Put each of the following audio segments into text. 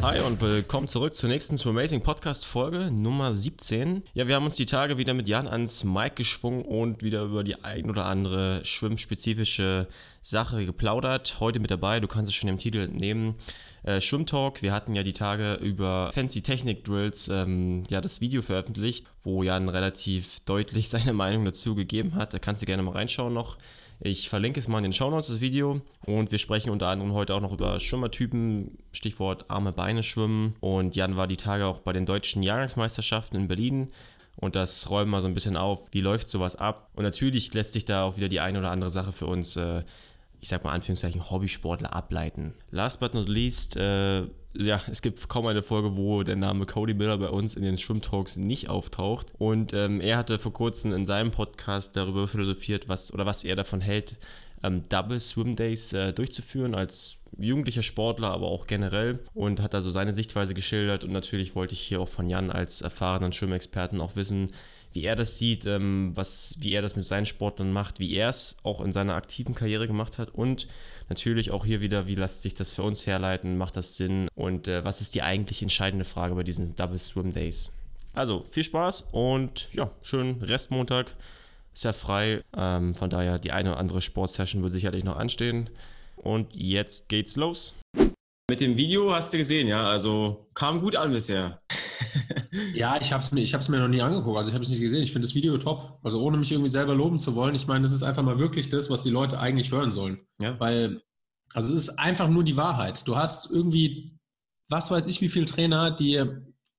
Hi und willkommen zurück zur nächsten Amazing Podcast Folge Nummer 17. Ja, wir haben uns die Tage wieder mit Jan ans Mic geschwungen und wieder über die ein oder andere schwimmspezifische Sache geplaudert. Heute mit dabei, du kannst es schon im Titel entnehmen, äh, Schwimmtalk. Wir hatten ja die Tage über Fancy Technik Drills ähm, ja das Video veröffentlicht, wo Jan relativ deutlich seine Meinung dazu gegeben hat. Da kannst du gerne mal reinschauen noch. Ich verlinke es mal in den Shownotes, das Video. Und wir sprechen unter anderem heute auch noch über Schwimmertypen, Stichwort arme Beine schwimmen. Und Jan war die Tage auch bei den deutschen Jahrgangsmeisterschaften in Berlin. Und das räumen wir so ein bisschen auf, wie läuft sowas ab. Und natürlich lässt sich da auch wieder die eine oder andere Sache für uns äh, ich sag mal Anführungszeichen, Hobbysportler ableiten. Last but not least, äh, ja, es gibt kaum eine Folge, wo der Name Cody Miller bei uns in den Schwimmtalks nicht auftaucht. Und ähm, er hatte vor kurzem in seinem Podcast darüber philosophiert, was oder was er davon hält, ähm, Double Swim Days äh, durchzuführen als jugendlicher Sportler, aber auch generell und hat da so seine Sichtweise geschildert. Und natürlich wollte ich hier auch von Jan als erfahrenen Schwimmexperten auch wissen, wie er das sieht, ähm, was, wie er das mit seinen Sportlern macht, wie er es auch in seiner aktiven Karriere gemacht hat und natürlich auch hier wieder, wie lässt sich das für uns herleiten, macht das Sinn und äh, was ist die eigentlich entscheidende Frage bei diesen Double Swim Days. Also viel Spaß und ja, schönen Restmontag. Ist ja frei, ähm, von daher die eine oder andere Sportsession wird sicherlich noch anstehen. Und jetzt geht's los. Mit dem Video hast du gesehen, ja, also kam gut an bisher. ja, ich habe es mir, mir noch nie angeguckt, also ich habe es nicht gesehen. Ich finde das Video top. Also ohne mich irgendwie selber loben zu wollen, ich meine, das ist einfach mal wirklich das, was die Leute eigentlich hören sollen. Ja. Weil, also es ist einfach nur die Wahrheit. Du hast irgendwie, was weiß ich, wie viele Trainer, die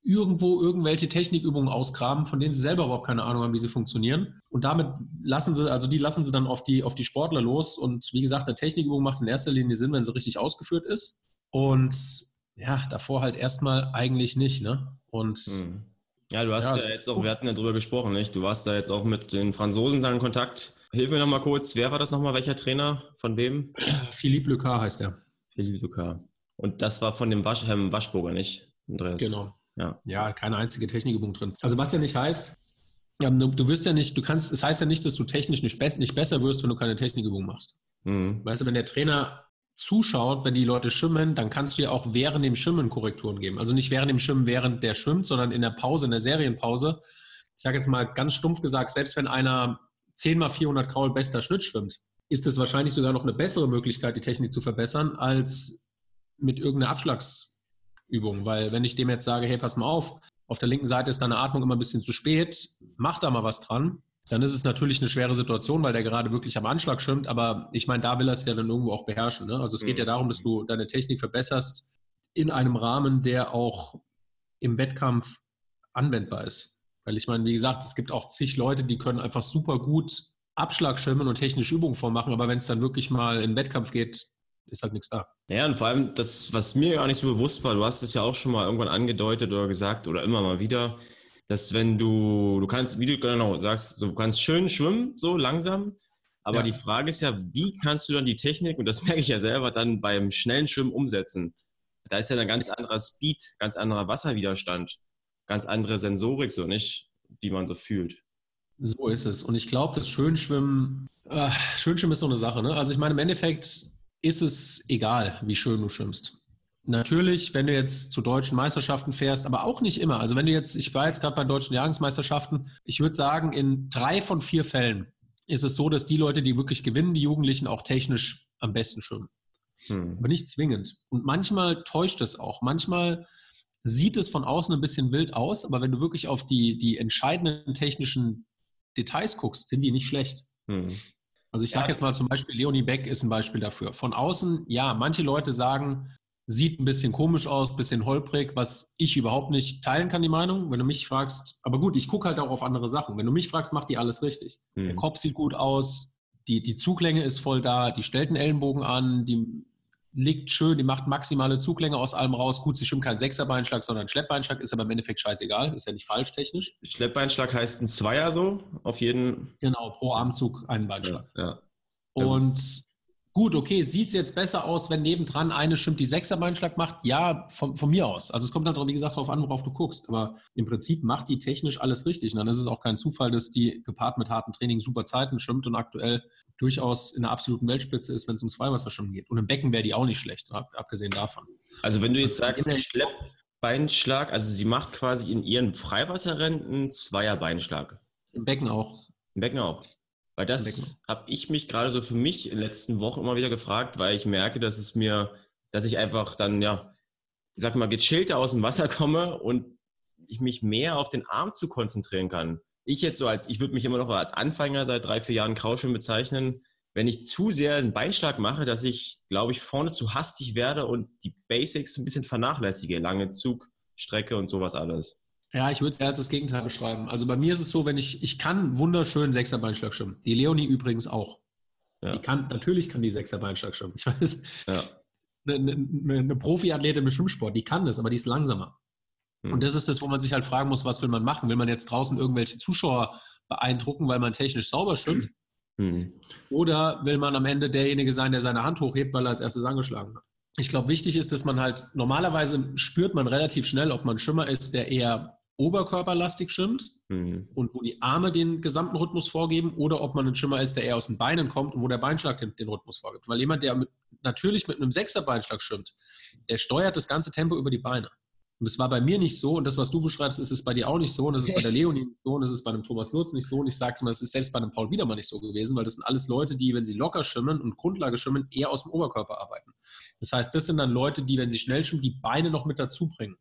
irgendwo irgendwelche Technikübungen ausgraben, von denen sie selber überhaupt keine Ahnung haben, wie sie funktionieren. Und damit lassen sie, also die lassen sie dann auf die, auf die Sportler los. Und wie gesagt, eine Technikübung macht in erster Linie Sinn, wenn sie richtig ausgeführt ist. Und ja, davor halt erstmal eigentlich nicht, ne? Und hm. ja, du hast ja, ja jetzt auch, wir hatten ja drüber gesprochen, nicht? Du warst da jetzt auch mit den Franzosen dann in Kontakt. Hilf mir nochmal kurz, wer war das nochmal? Welcher Trainer? Von wem? Philippe Lucas heißt er. Philippe Lucas. Und das war von dem Wasch, Herrn Waschburger, nicht? Andreas. Genau. Ja. ja, keine einzige Technikübung drin. Also was ja nicht heißt, du wirst ja nicht, du kannst, es heißt ja nicht, dass du technisch nicht, nicht besser wirst, wenn du keine Technikübung machst. Mhm. Weißt du, wenn der Trainer zuschaut, wenn die Leute schwimmen, dann kannst du ja auch während dem Schwimmen Korrekturen geben. Also nicht während dem Schwimmen, während der schwimmt, sondern in der Pause, in der Serienpause. Ich sage jetzt mal ganz stumpf gesagt, selbst wenn einer 10 mal 400 Kraul bester Schnitt schwimmt, ist es wahrscheinlich sogar noch eine bessere Möglichkeit, die Technik zu verbessern, als mit irgendeiner Abschlagsübung. Weil wenn ich dem jetzt sage, hey, pass mal auf, auf der linken Seite ist deine Atmung immer ein bisschen zu spät, mach da mal was dran, dann ist es natürlich eine schwere Situation, weil der gerade wirklich am Anschlag schwimmt. Aber ich meine, da will er es ja dann irgendwo auch beherrschen. Ne? Also es geht mhm. ja darum, dass du deine Technik verbesserst in einem Rahmen, der auch im Wettkampf anwendbar ist. Weil ich meine, wie gesagt, es gibt auch zig Leute, die können einfach super gut Abschlag schwimmen und technische Übungen vormachen. Aber wenn es dann wirklich mal in den Wettkampf geht, ist halt nichts da. Ja, und vor allem das, was mir gar nicht so bewusst war, du hast es ja auch schon mal irgendwann angedeutet oder gesagt oder immer mal wieder, dass wenn du, du kannst, wie du genau sagst, so, du kannst schön schwimmen, so langsam, aber ja. die Frage ist ja, wie kannst du dann die Technik, und das merke ich ja selber, dann beim schnellen Schwimmen umsetzen? Da ist ja ein ganz anderer Speed, ganz anderer Wasserwiderstand, ganz andere Sensorik, so nicht, die man so fühlt. So ist es. Und ich glaube, das Schönschwimmen, äh, Schönschwimmen ist so eine Sache. Ne? Also ich meine, im Endeffekt ist es egal, wie schön du schwimmst. Natürlich, wenn du jetzt zu deutschen Meisterschaften fährst, aber auch nicht immer. Also wenn du jetzt, ich war jetzt gerade bei deutschen Jahrgangsmeisterschaften, ich würde sagen, in drei von vier Fällen ist es so, dass die Leute, die wirklich gewinnen, die Jugendlichen auch technisch am besten schwimmen. Hm. Aber nicht zwingend. Und manchmal täuscht es auch. Manchmal sieht es von außen ein bisschen wild aus, aber wenn du wirklich auf die, die entscheidenden technischen Details guckst, sind die nicht schlecht. Hm. Also ich sage ja, jetzt mal zum Beispiel, Leonie Beck ist ein Beispiel dafür. Von außen, ja, manche Leute sagen, sieht ein bisschen komisch aus, bisschen holprig, was ich überhaupt nicht teilen kann, die Meinung. Wenn du mich fragst, aber gut, ich gucke halt auch auf andere Sachen. Wenn du mich fragst, macht die alles richtig. Mhm. Der Kopf sieht gut aus, die, die Zuglänge ist voll da, die stellt einen Ellenbogen an, die liegt schön, die macht maximale Zuglänge aus allem raus. Gut, sie stimmt kein Sechserbeinschlag, sondern ein Schleppbeinschlag, ist aber im Endeffekt scheißegal, ist ja nicht falsch technisch. Schleppbeinschlag heißt ein Zweier so, auf jeden. Genau, pro Armzug einen Beinschlag. Ja, ja. Und Gut, okay, sieht es jetzt besser aus, wenn nebendran eine stimmt, die Sechserbeinschlag macht? Ja, von, von mir aus. Also es kommt dann, wie gesagt, darauf an, worauf du guckst. Aber im Prinzip macht die technisch alles richtig. Und dann ist es auch kein Zufall, dass die gepaart mit hartem Training super Zeiten schwimmt und aktuell durchaus in der absoluten Weltspitze ist, wenn es ums Freiwasserschwimmen geht. Und im Becken wäre die auch nicht schlecht, abgesehen davon. Also wenn du jetzt sagst, Schleppbeinschlag, also sie macht quasi in ihren Freiwasserrennen einen Zweierbeinschlag. Im Becken auch. Im Becken auch. Weil das habe ich mich gerade so für mich in den letzten Wochen immer wieder gefragt, weil ich merke, dass es mir, dass ich einfach dann, ja, ich sag mal, gechillter aus dem Wasser komme und ich mich mehr auf den Arm zu konzentrieren kann. Ich jetzt so als, ich würde mich immer noch als Anfänger seit drei, vier Jahren Krauschwimmen bezeichnen, wenn ich zu sehr einen Beinschlag mache, dass ich, glaube ich, vorne zu hastig werde und die Basics ein bisschen vernachlässige, lange Zugstrecke und sowas alles. Ja, ich würde es eher als das Gegenteil beschreiben. Also bei mir ist es so, wenn ich, ich kann wunderschön Sechserbeinschlag schwimmen. Die Leonie übrigens auch. Ja. Die kann, natürlich kann die Sechserbeinschlag schwimmen. Ich weiß, ja. eine, eine, eine Profiathletin im Schwimmsport, die kann das, aber die ist langsamer. Hm. Und das ist das, wo man sich halt fragen muss, was will man machen? Will man jetzt draußen irgendwelche Zuschauer beeindrucken, weil man technisch sauber schwimmt? Hm. Oder will man am Ende derjenige sein, der seine Hand hochhebt, weil er als erstes angeschlagen hat? Ich glaube, wichtig ist, dass man halt, normalerweise spürt man relativ schnell, ob man Schimmer ist, der eher oberkörperlastig schwimmt mhm. und wo die Arme den gesamten Rhythmus vorgeben oder ob man ein Schimmer ist, der eher aus den Beinen kommt und wo der Beinschlag den, den Rhythmus vorgibt. Weil jemand, der mit, natürlich mit einem Sechser-Beinschlag schwimmt, der steuert das ganze Tempo über die Beine. Und das war bei mir nicht so und das, was du beschreibst, ist es bei dir auch nicht so und das ist bei der Leonie nicht so und das ist bei einem Thomas Lutz nicht so und ich sage es mal, das ist selbst bei einem Paul Wiedermann nicht so gewesen, weil das sind alles Leute, die, wenn sie locker schwimmen und Grundlage schwimmen, eher aus dem Oberkörper arbeiten. Das heißt, das sind dann Leute, die, wenn sie schnell schwimmen, die Beine noch mit dazu bringen.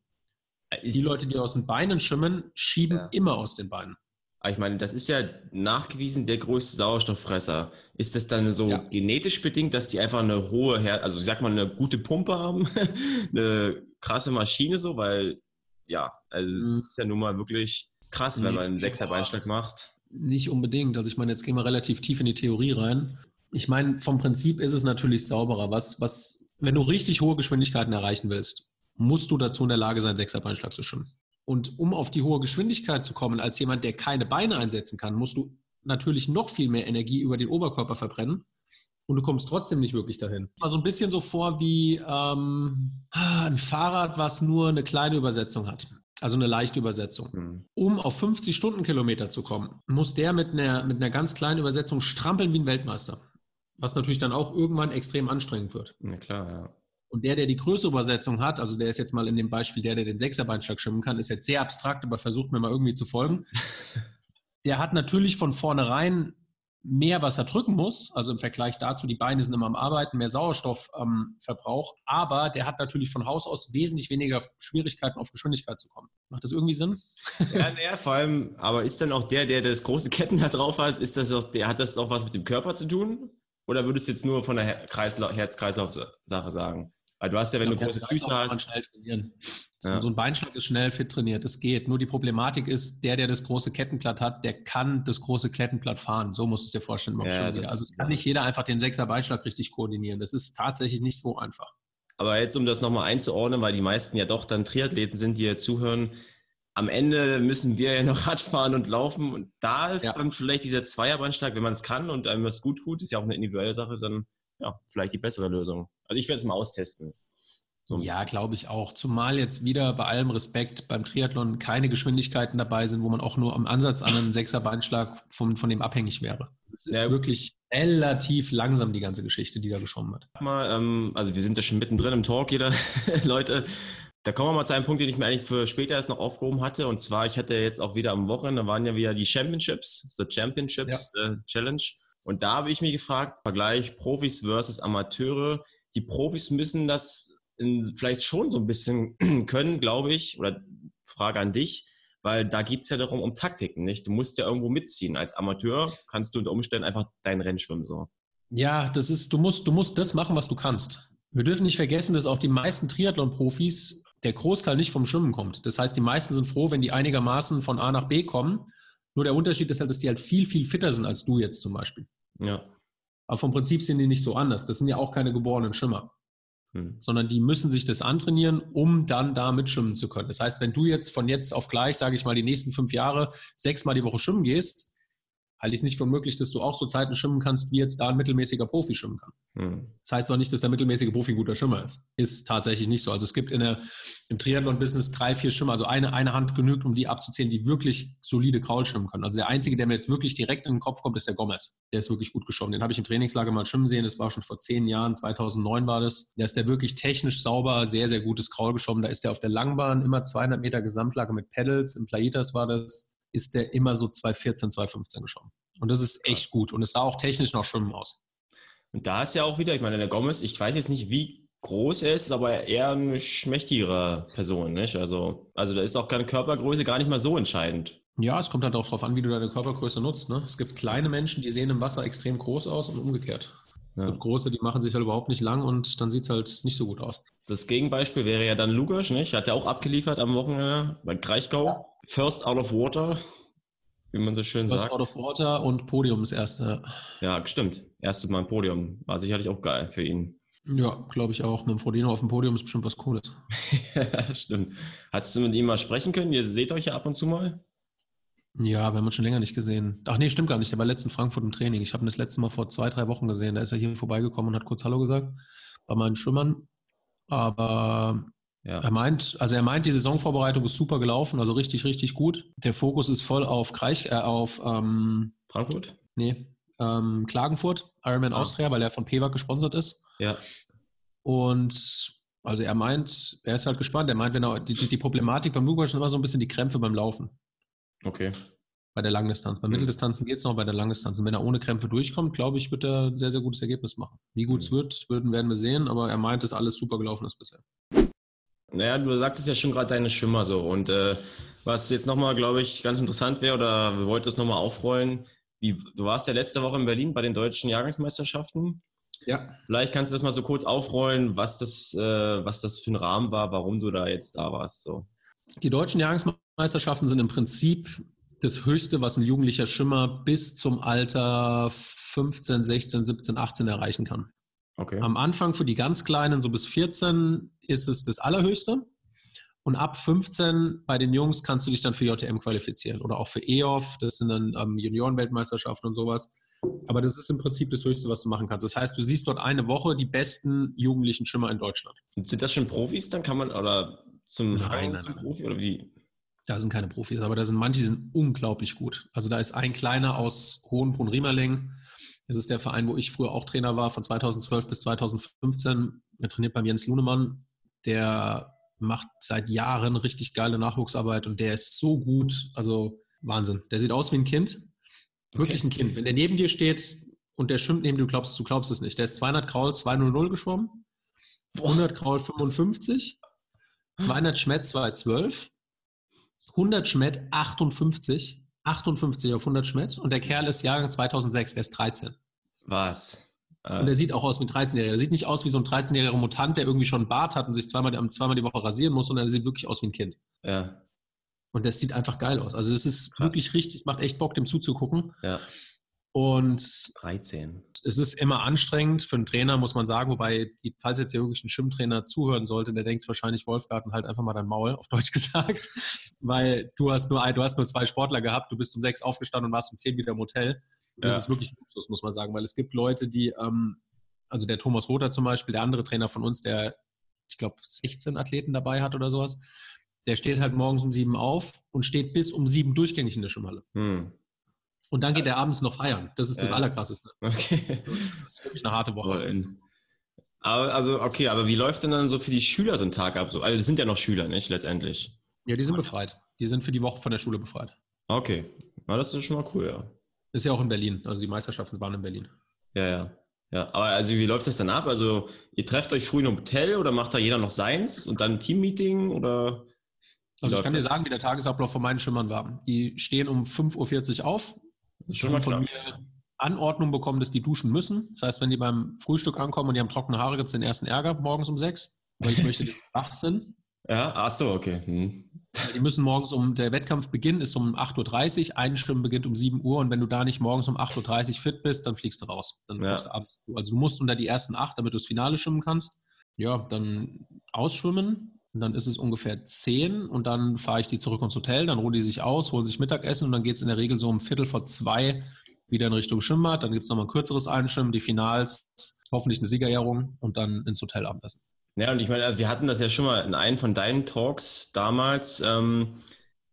Die Leute, die aus den Beinen schwimmen, schieben ja. immer aus den Beinen. Aber ich meine, das ist ja nachgewiesen der größte Sauerstofffresser. Ist das dann so ja. genetisch bedingt, dass die einfach eine hohe, Her also sag mal, eine gute Pumpe haben, eine krasse Maschine so, weil ja, also es mhm. ist ja nun mal wirklich krass, nee, wenn man einen Sechserbeinschlag macht. Nicht unbedingt. Also ich meine, jetzt gehen wir relativ tief in die Theorie rein. Ich meine, vom Prinzip ist es natürlich sauberer. Was, was, wenn du richtig hohe Geschwindigkeiten erreichen willst, musst du dazu in der Lage sein, Sechserbeinschlag zu schwimmen. Und um auf die hohe Geschwindigkeit zu kommen, als jemand, der keine Beine einsetzen kann, musst du natürlich noch viel mehr Energie über den Oberkörper verbrennen. Und du kommst trotzdem nicht wirklich dahin. Mal so ein bisschen so vor wie ähm, ein Fahrrad, was nur eine kleine Übersetzung hat. Also eine leichte Übersetzung. Mhm. Um auf 50 Stundenkilometer zu kommen, muss der mit einer, mit einer ganz kleinen Übersetzung strampeln wie ein Weltmeister. Was natürlich dann auch irgendwann extrem anstrengend wird. Na klar, ja. Und der, der die größere Übersetzung hat, also der ist jetzt mal in dem Beispiel, der, der den Sechserbeinschlag schwimmen kann, ist jetzt sehr abstrakt, aber versucht mir mal irgendwie zu folgen. der hat natürlich von vornherein mehr, was er drücken muss. Also im Vergleich dazu, die Beine sind immer am Arbeiten, mehr Sauerstoffverbrauch. Ähm, aber der hat natürlich von Haus aus wesentlich weniger Schwierigkeiten, auf Geschwindigkeit zu kommen. Macht das irgendwie Sinn? Ja, ja vor allem, aber ist dann auch der, der das große Ketten da drauf hat, ist das auch, der hat das auch was mit dem Körper zu tun? Oder würdest du jetzt nur von der Herz-Kreislauf-Sache sagen? Weil du hast ja, wenn glaub, du große Füße hast. Ja. so, ein Beinschlag ist schnell fit trainiert, das geht. Nur die Problematik ist, der, der das große Kettenblatt hat, der kann das große Kettenblatt fahren. So musst du es dir vorstellen. Ja, also es kann nicht jeder einfach den Sechser Beinschlag richtig koordinieren. Das ist tatsächlich nicht so einfach. Aber jetzt, um das nochmal einzuordnen, weil die meisten ja doch dann Triathleten sind, die ja zuhören, am Ende müssen wir ja noch Radfahren und laufen und da ist ja. dann vielleicht dieser Zweierbeinschlag, wenn man es kann und einem das gut tut, ist ja auch eine individuelle Sache, dann ja, vielleicht die bessere Lösung. Also ich werde es mal austesten. So ja, glaube ich auch. Zumal jetzt wieder bei allem Respekt beim Triathlon keine Geschwindigkeiten dabei sind, wo man auch nur am Ansatz an einen Sechser-Beinschlag von, von dem abhängig wäre. Es ist ja, wirklich relativ langsam, die ganze Geschichte, die da geschwommen wird. Mal, ähm, also wir sind ja schon mittendrin im Talk, jeder Leute. Da kommen wir mal zu einem Punkt, den ich mir eigentlich für später erst noch aufgehoben hatte. Und zwar, ich hatte jetzt auch wieder am Wochenende, da waren ja wieder die Championships, The Championships ja. äh, Challenge. Und da habe ich mich gefragt, Vergleich Profis versus Amateure. Die Profis müssen das in, vielleicht schon so ein bisschen können, glaube ich. Oder Frage an dich, weil da geht es ja darum, um Taktiken, nicht? Du musst ja irgendwo mitziehen. Als Amateur kannst du unter Umständen einfach dein Rennen schwimmen. So. Ja, das ist, du musst, du musst das machen, was du kannst. Wir dürfen nicht vergessen, dass auch die meisten Triathlon-Profis der Großteil nicht vom Schwimmen kommt. Das heißt, die meisten sind froh, wenn die einigermaßen von A nach B kommen. Nur der Unterschied ist halt, dass die halt viel, viel fitter sind als du jetzt zum Beispiel. Ja. Aber vom Prinzip sind die nicht so anders. Das sind ja auch keine geborenen Schimmer. Hm. Sondern die müssen sich das antrainieren, um dann da mitschwimmen zu können. Das heißt, wenn du jetzt von jetzt auf gleich, sage ich mal, die nächsten fünf Jahre sechsmal die Woche schwimmen gehst, halte ich es nicht für möglich, dass du auch so Zeiten schwimmen kannst, wie jetzt da ein mittelmäßiger Profi schwimmen kann. Hm. Das heißt doch nicht, dass der mittelmäßige Profi ein guter Schwimmer ist. Ist tatsächlich nicht so. Also es gibt in der, im Triathlon-Business drei, vier Schwimmer, also eine, eine Hand genügt, um die abzuzählen, die wirklich solide Kraul schwimmen können. Also der einzige, der mir jetzt wirklich direkt in den Kopf kommt, ist der Gomez. Der ist wirklich gut geschwommen. Den habe ich im Trainingslager mal schwimmen sehen. Das war schon vor zehn Jahren, 2009 war das. Der ist der wirklich technisch sauber, sehr, sehr gutes Kraul geschwommen. Da ist der auf der Langbahn immer 200 Meter Gesamtlage mit Pedals. Im Plaitas war das, ist der immer so 214, 215 geschwommen. Und das ist echt gut. Und es sah auch technisch noch schwimmen aus. Und da ist ja auch wieder, ich meine, der Gomez, ich weiß jetzt nicht, wie groß er ist, aber eher eine schmächtigere Person, nicht? Also, also da ist auch keine Körpergröße gar nicht mal so entscheidend. Ja, es kommt halt auch darauf an, wie du deine Körpergröße nutzt. Ne? Es gibt kleine Menschen, die sehen im Wasser extrem groß aus und umgekehrt. Es ja. gibt große, die machen sich halt überhaupt nicht lang und dann sieht es halt nicht so gut aus. Das Gegenbeispiel wäre ja dann Lukas, nicht? Hat ja auch abgeliefert am Wochenende bei Kraichgau. Ja. First out of water wie man so schön First sagt. Out of Water und Podium ist erste. Ja, stimmt. Erstes Mal ein Podium. War sicherlich auch geil für ihn. Ja, glaube ich auch. Mit dem Frodeno auf dem Podium ist bestimmt was Cooles. ja, stimmt. Hattest du mit ihm mal sprechen können? Ihr seht euch ja ab und zu mal. Ja, wir haben uns schon länger nicht gesehen. Ach nee, stimmt gar nicht. Der war letzten Frankfurt im Training. Ich habe ihn das letzte Mal vor zwei, drei Wochen gesehen. Da ist er hier vorbeigekommen und hat kurz Hallo gesagt bei meinen Schwimmern. Aber ja. Er meint, also er meint, die Saisonvorbereitung ist super gelaufen, also richtig, richtig gut. Der Fokus ist voll auf Kreich, äh, auf ähm, Frankfurt? Nee, ähm, Klagenfurt, Ironman ah. Austria, weil er von PEWAG gesponsert ist. Ja. Und also er meint, er ist halt gespannt. Er meint, wenn er, die, die Problematik beim Lukas ist immer so ein bisschen die Krämpfe beim Laufen. Okay. Bei der Langdistanz. Bei mhm. Mitteldistanzen geht es noch, bei der Langdistanz. Und wenn er ohne Krämpfe durchkommt, glaube ich, wird er ein sehr, sehr gutes Ergebnis machen. Wie gut es mhm. wird, werden wir sehen, aber er meint, dass alles super gelaufen ist bisher. Naja, du sagtest ja schon gerade deine Schimmer so. Und äh, was jetzt nochmal, glaube ich, ganz interessant wäre, oder wir wollten es nochmal aufrollen, wie, du warst ja letzte Woche in Berlin bei den deutschen Jahrgangsmeisterschaften. Ja. Vielleicht kannst du das mal so kurz aufrollen, was das, äh, was das für ein Rahmen war, warum du da jetzt da warst. So. Die deutschen Jahrgangsmeisterschaften sind im Prinzip das Höchste, was ein jugendlicher Schimmer bis zum Alter 15, 16, 17, 18 erreichen kann. Okay. Am Anfang für die ganz Kleinen, so bis 14, ist es das Allerhöchste. Und ab 15 bei den Jungs kannst du dich dann für JTM qualifizieren oder auch für EOF. Das sind dann ähm, Juniorenweltmeisterschaften und sowas. Aber das ist im Prinzip das Höchste, was du machen kannst. Das heißt, du siehst dort eine Woche die besten jugendlichen Schimmer in Deutschland. Und sind das schon Profis? Dann kann man oder zum, nein, nein, zum Profi oder wie? Da sind keine Profis, aber da sind manche, die sind unglaublich gut. Also da ist ein kleiner aus Hohenbrunn-Riemerling, das ist der Verein, wo ich früher auch Trainer war, von 2012 bis 2015. Er trainiert beim Jens Lunemann. Der macht seit Jahren richtig geile Nachwuchsarbeit und der ist so gut. Also Wahnsinn. Der sieht aus wie ein Kind. Wirklich okay. ein Kind. Wenn der neben dir steht und der schwimmt neben dir, du glaubst, du glaubst es nicht. Der ist 200 Kraul 200 geschwommen, 100 Kraul 55, 200 Schmett 212, 100 Schmett 58, 58 auf 100 Schmidt und der Kerl ist Jahrgang 2006, der ist 13. Was? Und der sieht auch aus wie ein 13-Jähriger. Der sieht nicht aus wie so ein 13-jähriger Mutant, der irgendwie schon einen Bart hat und sich zweimal, zweimal die Woche rasieren muss, sondern der sieht wirklich aus wie ein Kind. Ja. Und das sieht einfach geil aus. Also es ist Krass. wirklich richtig, macht echt Bock, dem zuzugucken. Ja. Und 13. Es ist immer anstrengend für einen Trainer, muss man sagen, wobei, die, falls jetzt hier wirklich ein Schwimmtrainer zuhören sollte, der denkt wahrscheinlich, Wolfgarten, halt einfach mal dein Maul, auf Deutsch gesagt. Weil du hast nur du hast nur zwei Sportler gehabt, du bist um sechs aufgestanden und warst um zehn wieder im Hotel. Das ja. ist wirklich Luxus, muss man sagen, weil es gibt Leute, die, ähm, also der Thomas Rother zum Beispiel, der andere Trainer von uns, der, ich glaube, 16 Athleten dabei hat oder sowas, der steht halt morgens um sieben auf und steht bis um sieben durchgängig in der Schwimmhalle. Hm. Und dann geht er abends noch feiern. Das ist das Allerkrasseste. Okay. Das ist wirklich eine harte Woche. Aber, also, okay, aber wie läuft denn dann so für die Schüler so ein Tag ab? Also, das sind ja noch Schüler, nicht? Letztendlich. Ja, die sind befreit. Die sind für die Woche von der Schule befreit. Okay. Na, das ist schon mal cool, ja. Ist ja auch in Berlin. Also, die Meisterschaften waren in Berlin. Ja, ja. Ja, aber also wie läuft das dann ab? Also ihr trefft euch früh in einem Hotel oder macht da jeder noch seins und dann ein Teammeeting oder? Also ich kann das? dir sagen, wie der Tagesablauf von meinen Schimmern war. Die stehen um 5.40 Uhr auf, schon mal von mir Anordnung bekommen, dass die duschen müssen. Das heißt, wenn die beim Frühstück ankommen und die haben trockene Haare, gibt es den ersten Ärger morgens um sechs, weil ich möchte, dass sie wach sind. Ja, ach so, okay. Hm. Die müssen morgens um, der Wettkampfbeginn ist um 8.30 Uhr, Einschwimmen beginnt um 7 Uhr und wenn du da nicht morgens um 8.30 Uhr fit bist, dann fliegst du raus. Dann ja. du abends. Also du musst unter die ersten acht, damit du das Finale schwimmen kannst. Ja, dann ausschwimmen, und dann ist es ungefähr zehn und dann fahre ich die zurück ins Hotel, dann ruhen die sich aus, holen sich Mittagessen und dann geht es in der Regel so um Viertel vor zwei wieder in Richtung Schwimmbad, dann gibt es nochmal ein kürzeres Einschwimmen, die Finals, hoffentlich eine Siegerehrung und dann ins Hotel Abendessen. Ja, und ich meine, wir hatten das ja schon mal in einem von deinen Talks damals. Ähm,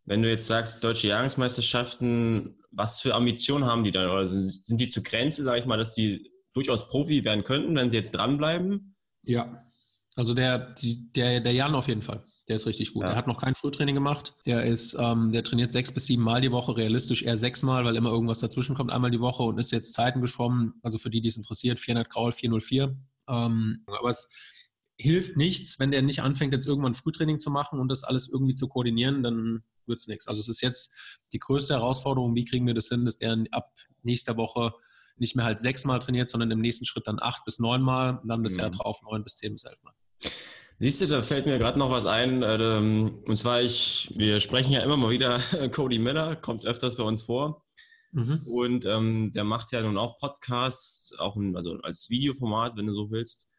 wenn du jetzt sagst, deutsche Jahrgangsmeisterschaften, was für Ambitionen haben die dann? Oder sind die zur Grenze, sage ich mal, dass die durchaus Profi werden könnten, wenn sie jetzt dranbleiben? Ja, also der, die, der, der Jan auf jeden Fall. Der ist richtig gut. Ja. Er hat noch kein Frühtraining gemacht. Der ist, ähm, der trainiert sechs bis sieben Mal die Woche, realistisch eher sechs Mal, weil immer irgendwas dazwischen kommt, einmal die Woche und ist jetzt Zeiten geschwommen. Also für die, die es interessiert, 400 Graul, 404. Ähm, aber es hilft nichts, wenn der nicht anfängt, jetzt irgendwann Frühtraining zu machen und das alles irgendwie zu koordinieren, dann wird es nichts. Also es ist jetzt die größte Herausforderung, wie kriegen wir das hin, dass der ab nächster Woche nicht mehr halt sechsmal trainiert, sondern im nächsten Schritt dann acht bis neunmal, dann das mhm. Jahr drauf neun bis zehn bis elfmal. Siehst du, da fällt mir gerade noch was ein. Äh, und zwar, ich, wir sprechen ja immer mal wieder, Cody Miller kommt öfters bei uns vor. Mhm. Und ähm, der macht ja nun auch Podcasts, auch in, also als Videoformat, wenn du so willst.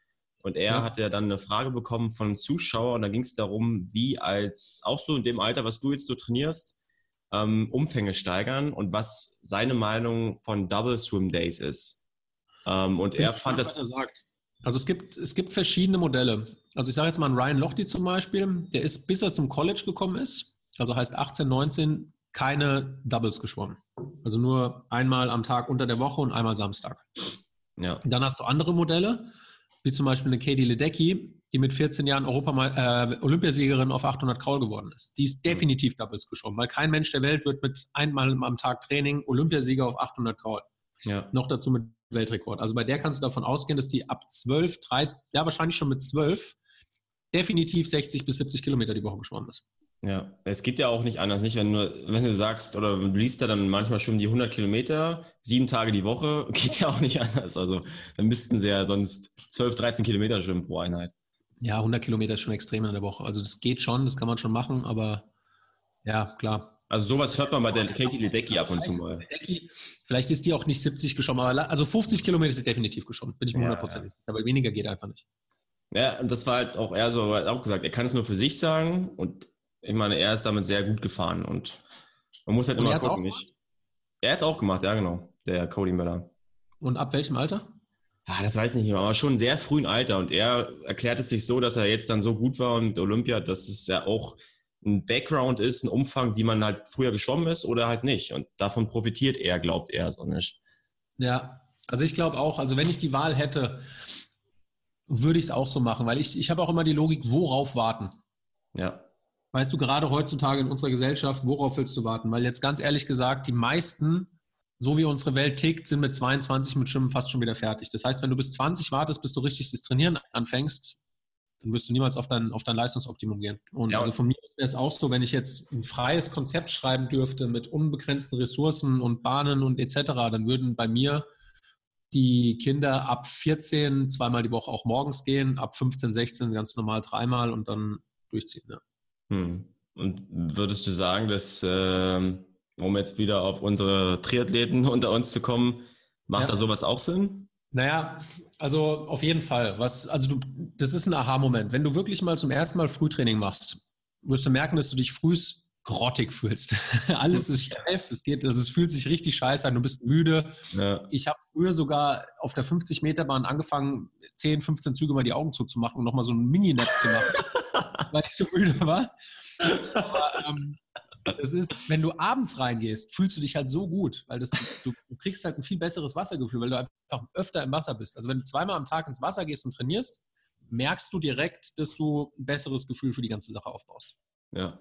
Und er ja. hat ja dann eine Frage bekommen von einem Zuschauer und da ging es darum, wie als, auch so in dem Alter, was du jetzt so trainierst, ähm, Umfänge steigern und was seine Meinung von Double Swim Days ist. Ähm, und er fand das. Also es gibt, es gibt verschiedene Modelle. Also ich sage jetzt mal einen Ryan Lochte zum Beispiel, der ist, bis er zum College gekommen ist, also heißt 18, 19, keine Doubles geschwommen. Also nur einmal am Tag unter der Woche und einmal Samstag. Ja. Dann hast du andere Modelle, wie zum Beispiel eine Katie Ledecky, die mit 14 Jahren Europa äh, Olympiasiegerin auf 800 Kraul geworden ist. Die ist definitiv Doubles geschwommen, weil kein Mensch der Welt wird mit einmal am Tag Training Olympiasieger auf 800 Kraul. Ja. Noch dazu mit Weltrekord. Also bei der kannst du davon ausgehen, dass die ab 12, 3, ja wahrscheinlich schon mit 12 definitiv 60 bis 70 Kilometer die Woche geschwommen ist. Ja, es geht ja auch nicht anders. Nicht, wenn, nur, wenn du sagst oder du liest da dann manchmal schon die 100 Kilometer, sieben Tage die Woche, geht ja auch nicht anders. Also dann müssten sie ja sonst 12, 13 Kilometer schwimmen pro Einheit. Ja, 100 Kilometer ist schon extrem in der Woche. Also das geht schon, das kann man schon machen, aber ja, klar. Also sowas hört man bei der Katie Ledecky ab und zu mal. Vielleicht ist die auch nicht 70 geschwommen, aber also 50 Kilometer ist sie definitiv geschwommen, bin ich mir hundertprozentig ja, ja. Aber weniger geht einfach nicht. Ja, und das war halt auch er so, hat auch gesagt, er kann es nur für sich sagen und ich meine, er ist damit sehr gut gefahren und man muss halt und immer gucken. Nicht. Er hat es auch gemacht, ja genau, der Cody Miller. Und ab welchem Alter? Ja, das weiß ich nicht, aber schon sehr frühen Alter und er erklärt es sich so, dass er jetzt dann so gut war und Olympia, dass es ja auch ein Background ist, ein Umfang, die man halt früher geschwommen ist oder halt nicht und davon profitiert er, glaubt er so nicht. Ja, also ich glaube auch, also wenn ich die Wahl hätte, würde ich es auch so machen, weil ich, ich habe auch immer die Logik, worauf warten. Ja. Weißt du, gerade heutzutage in unserer Gesellschaft, worauf willst du warten? Weil jetzt ganz ehrlich gesagt, die meisten, so wie unsere Welt tickt, sind mit 22 mit Schwimmen fast schon wieder fertig. Das heißt, wenn du bis 20 wartest, bis du richtig das Trainieren anfängst, dann wirst du niemals auf dein, auf dein Leistungsoptimum gehen. Und ja. also von mir wäre es auch so, wenn ich jetzt ein freies Konzept schreiben dürfte mit unbegrenzten Ressourcen und Bahnen und etc., dann würden bei mir die Kinder ab 14 zweimal die Woche auch morgens gehen, ab 15, 16 ganz normal dreimal und dann durchziehen. Ja. Hm. Und würdest du sagen, dass, äh, um jetzt wieder auf unsere Triathleten unter uns zu kommen, macht ja. da sowas auch Sinn? Naja, also auf jeden Fall. Was, also du, das ist ein Aha-Moment. Wenn du wirklich mal zum ersten Mal Frühtraining machst, wirst du merken, dass du dich frühst grottig fühlst. Alles ist steif, es geht, also es fühlt sich richtig scheiße an, du bist müde. Ja. Ich habe früher sogar auf der 50-Meter-Bahn angefangen, 10, 15 Züge mal die Augen zuzumachen und nochmal so ein Mini-Netz zu machen, weil ich so müde war. Aber ähm, das ist, wenn du abends reingehst, fühlst du dich halt so gut, weil das, du, du kriegst halt ein viel besseres Wassergefühl, weil du einfach öfter im Wasser bist. Also wenn du zweimal am Tag ins Wasser gehst und trainierst, merkst du direkt, dass du ein besseres Gefühl für die ganze Sache aufbaust. Ja,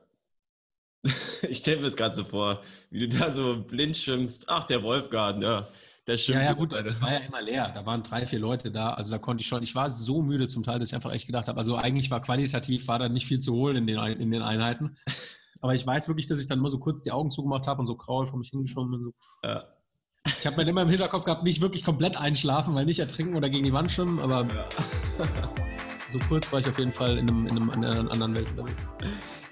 Ich stelle mir das gerade so vor, wie du da so blind schwimmst. Ach, der Wolfgarten, ja. Der ja, ja, gut, das war ja immer leer. Da waren drei, vier Leute da. Also da konnte ich schon, ich war so müde zum Teil, dass ich einfach echt gedacht habe, also eigentlich war qualitativ, war da nicht viel zu holen in den, in den Einheiten. Aber ich weiß wirklich, dass ich dann immer so kurz die Augen zugemacht habe und so kraul vor mich hingeschwommen bin. So. Ja. Ich habe mir immer im Hinterkopf gehabt, nicht wirklich komplett einschlafen, weil nicht ertrinken oder gegen die Wand schwimmen, aber ja. so kurz war ich auf jeden Fall in, einem, in, einem, in einer anderen Welt unterwegs.